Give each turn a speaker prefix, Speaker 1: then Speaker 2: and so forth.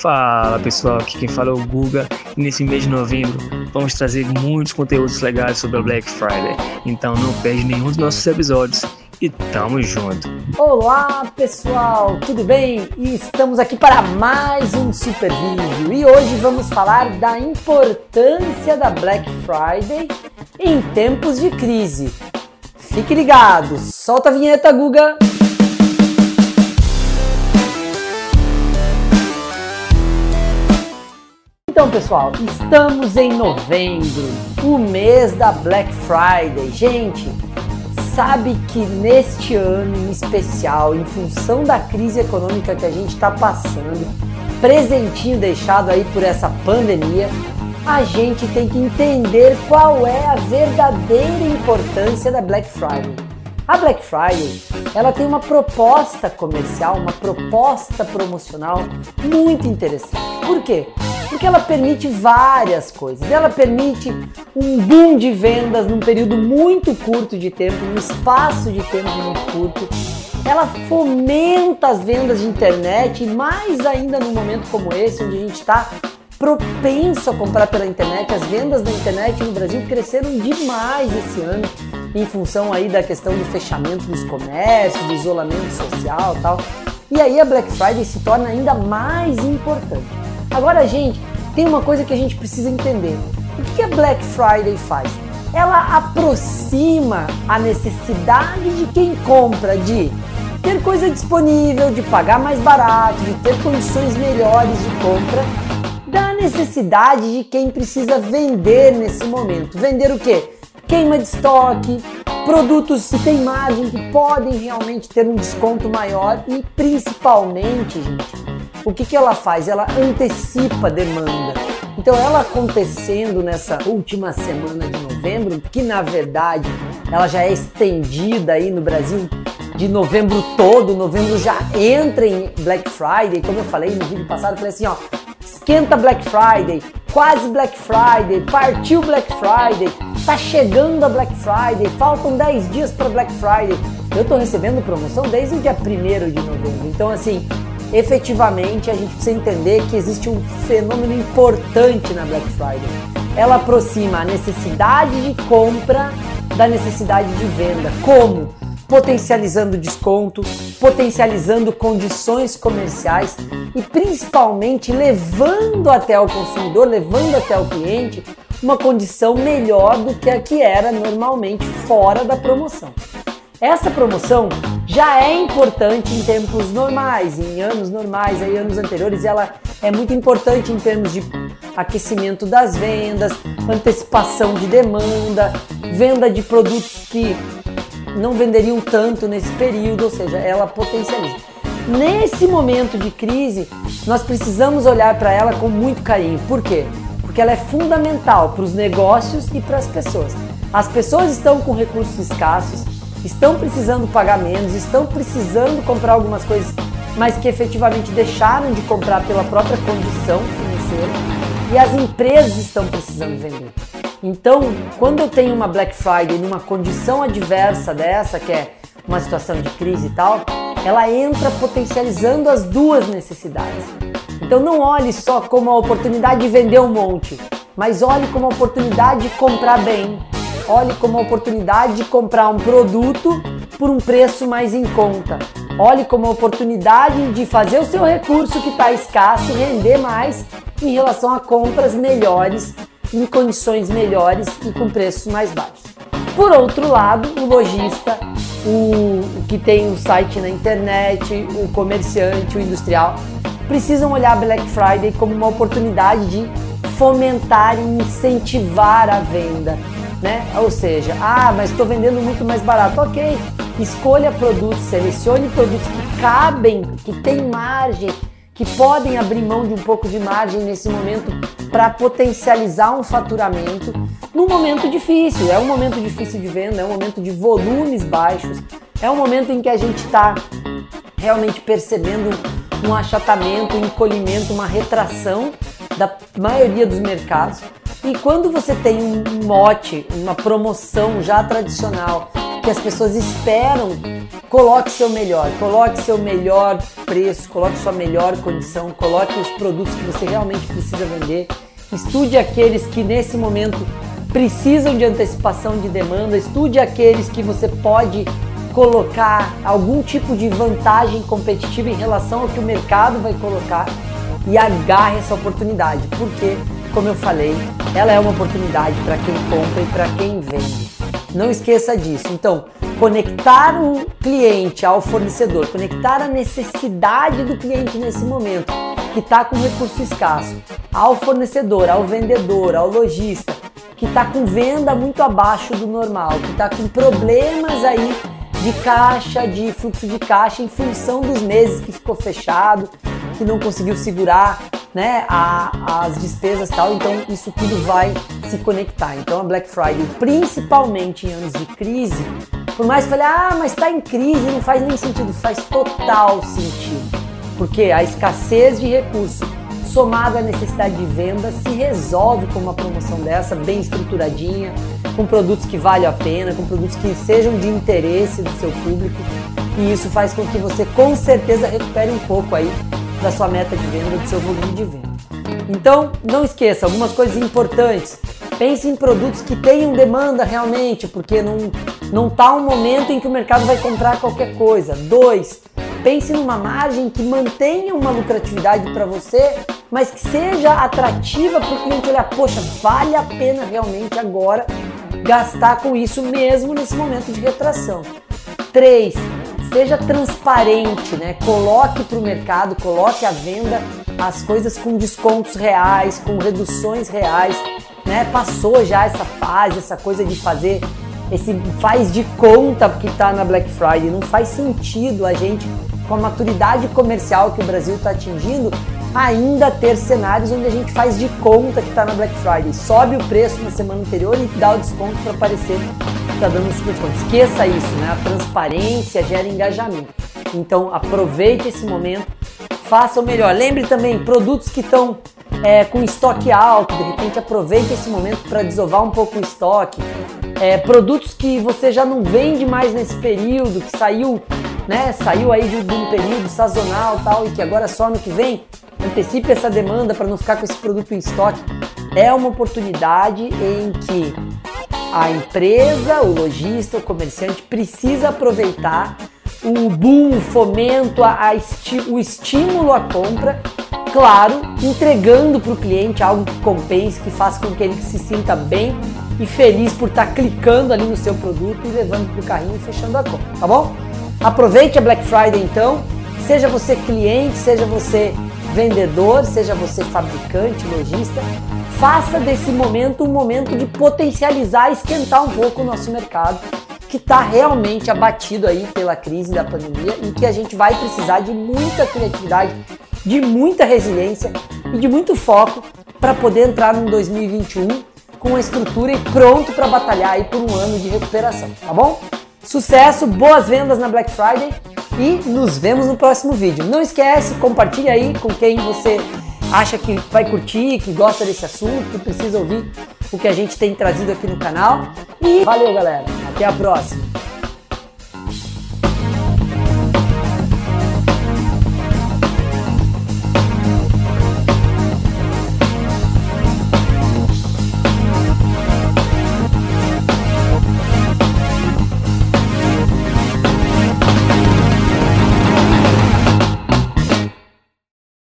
Speaker 1: Fala pessoal, aqui quem fala é o Guga e nesse mês de novembro vamos trazer muitos conteúdos legais sobre a Black Friday. Então não perde nenhum dos nossos episódios e tamo junto.
Speaker 2: Olá pessoal, tudo bem? E estamos aqui para mais um super vídeo e hoje vamos falar da importância da Black Friday em tempos de crise. Fique ligado, solta a vinheta Guga! Então, pessoal, estamos em novembro, o mês da Black Friday. Gente, sabe que neste ano em especial, em função da crise econômica que a gente está passando, presentinho deixado aí por essa pandemia, a gente tem que entender qual é a verdadeira importância da Black Friday. A Black Friday, ela tem uma proposta comercial, uma proposta promocional muito interessante. Por quê? porque ela permite várias coisas. Ela permite um boom de vendas num período muito curto de tempo, num espaço de tempo muito curto. Ela fomenta as vendas de internet, mais ainda num momento como esse, onde a gente está propenso a comprar pela internet. As vendas da internet no Brasil cresceram demais esse ano, em função aí da questão do fechamento dos comércios, do isolamento social tal. E aí a Black Friday se torna ainda mais importante. Agora, gente, tem uma coisa que a gente precisa entender. O que a Black Friday faz? Ela aproxima a necessidade de quem compra de ter coisa disponível, de pagar mais barato, de ter condições melhores de compra, da necessidade de quem precisa vender nesse momento. Vender o quê? Queima de estoque, produtos que têm margem, que podem realmente ter um desconto maior e principalmente, gente, o que, que ela faz? Ela antecipa a demanda. Então, ela acontecendo nessa última semana de novembro, que na verdade ela já é estendida aí no Brasil de novembro todo, novembro já entra em Black Friday, como eu falei no vídeo passado, eu falei assim, ó, esquenta Black Friday, quase Black Friday, partiu Black Friday, tá chegando a Black Friday, faltam 10 dias para Black Friday. Eu tô recebendo promoção desde o dia 1 de novembro. Então assim, efetivamente a gente precisa entender que existe um fenômeno importante na Black Friday. Ela aproxima a necessidade de compra da necessidade de venda. Como? Potencializando desconto, potencializando condições comerciais e principalmente levando até o consumidor, levando até o cliente uma condição melhor do que a que era normalmente fora da promoção. Essa promoção já é importante em tempos normais, em anos normais, aí anos anteriores, ela é muito importante em termos de aquecimento das vendas, antecipação de demanda, venda de produtos que não venderiam tanto nesse período, ou seja, ela potencializa. Nesse momento de crise, nós precisamos olhar para ela com muito carinho. Por quê? Porque ela é fundamental para os negócios e para as pessoas. As pessoas estão com recursos escassos, estão precisando pagar menos, estão precisando comprar algumas coisas, mas que efetivamente deixaram de comprar pela própria condição financeira e as empresas estão precisando vender. Então, quando eu tenho uma Black Friday numa condição adversa dessa, que é uma situação de crise e tal, ela entra potencializando as duas necessidades. Então não olhe só como a oportunidade de vender um monte, mas olhe como a oportunidade de comprar bem, olhe como uma oportunidade de comprar um produto por um preço mais em conta. Olhe como uma oportunidade de fazer o seu recurso que está escasso render mais em relação a compras melhores, em condições melhores e com preços mais baixos. Por outro lado, o lojista, o que tem um site na internet, o comerciante, o industrial, precisam olhar Black Friday como uma oportunidade de fomentar e incentivar a venda né? Ou seja, ah, mas estou vendendo muito mais barato. Ok, escolha produtos, selecione produtos que cabem, que têm margem, que podem abrir mão de um pouco de margem nesse momento para potencializar um faturamento num momento difícil. É um momento difícil de venda, é um momento de volumes baixos, é um momento em que a gente está realmente percebendo um achatamento, um encolhimento, uma retração da maioria dos mercados. E quando você tem um mote, uma promoção já tradicional, que as pessoas esperam coloque seu melhor, coloque seu melhor preço, coloque sua melhor condição, coloque os produtos que você realmente precisa vender. Estude aqueles que nesse momento precisam de antecipação de demanda, estude aqueles que você pode colocar algum tipo de vantagem competitiva em relação ao que o mercado vai colocar e agarre essa oportunidade, porque, como eu falei, ela é uma oportunidade para quem compra e para quem vende. Não esqueça disso. Então, conectar um cliente ao fornecedor, conectar a necessidade do cliente nesse momento, que está com recurso escasso, ao fornecedor, ao vendedor, ao lojista, que está com venda muito abaixo do normal, que está com problemas aí de caixa, de fluxo de caixa em função dos meses que ficou fechado, que não conseguiu segurar né, a, as despesas tal, então isso tudo vai se conectar. Então a Black Friday, principalmente em anos de crise, por mais que fale, ah, mas está em crise, não faz nem sentido, faz total sentido. Porque a escassez de recursos somada à necessidade de venda se resolve com uma promoção dessa, bem estruturadinha, com produtos que valham a pena, com produtos que sejam de interesse do seu público. E isso faz com que você com certeza recupere um pouco aí da sua meta de venda, do seu volume de venda. Então, não esqueça algumas coisas importantes. Pense em produtos que tenham demanda realmente, porque não não está um momento em que o mercado vai comprar qualquer coisa. Dois, pense numa margem que mantenha uma lucratividade para você, mas que seja atrativa para o cliente olhar, poxa, vale a pena realmente agora gastar com isso mesmo nesse momento de retração. Três, seja transparente, né? Coloque para o mercado, coloque à venda as coisas com descontos reais, com reduções reais, né? Passou já essa fase, essa coisa de fazer esse faz de conta que está na Black Friday. Não faz sentido a gente, com a maturidade comercial que o Brasil está atingindo, ainda ter cenários onde a gente faz de conta que está na Black Friday. Sobe o preço na semana anterior e dá o desconto para parecer que está dando um super desconto. Esqueça isso, né? A transparência gera engajamento. Então aproveite esse momento, faça o melhor. Lembre também, produtos que estão é, com estoque alto, de repente aproveite esse momento para desovar um pouco o estoque. É, produtos que você já não vende mais nesse período, que saiu, né, saiu aí de, um período sazonal tal e que agora só no que vem, antecipe essa demanda para não ficar com esse produto em estoque. É uma oportunidade em que a empresa, o lojista, o comerciante precisa aproveitar o boom, o fomento, a, a esti o estímulo à compra claro, entregando para o cliente algo que compense, que faça com que ele se sinta bem e feliz por estar tá clicando ali no seu produto e levando para o carrinho e fechando a compra, tá bom? Aproveite a Black Friday então, seja você cliente, seja você vendedor, seja você fabricante, lojista, faça desse momento um momento de potencializar, esquentar um pouco o nosso mercado que está realmente abatido aí pela crise da pandemia e que a gente vai precisar de muita criatividade de muita resiliência e de muito foco para poder entrar no 2021 com a estrutura e pronto para batalhar aí por um ano de recuperação, tá bom? Sucesso, boas vendas na Black Friday e nos vemos no próximo vídeo. Não esquece, compartilhe aí com quem você acha que vai curtir, que gosta desse assunto, que precisa ouvir o que a gente tem trazido aqui no canal. E valeu, galera. Até a próxima.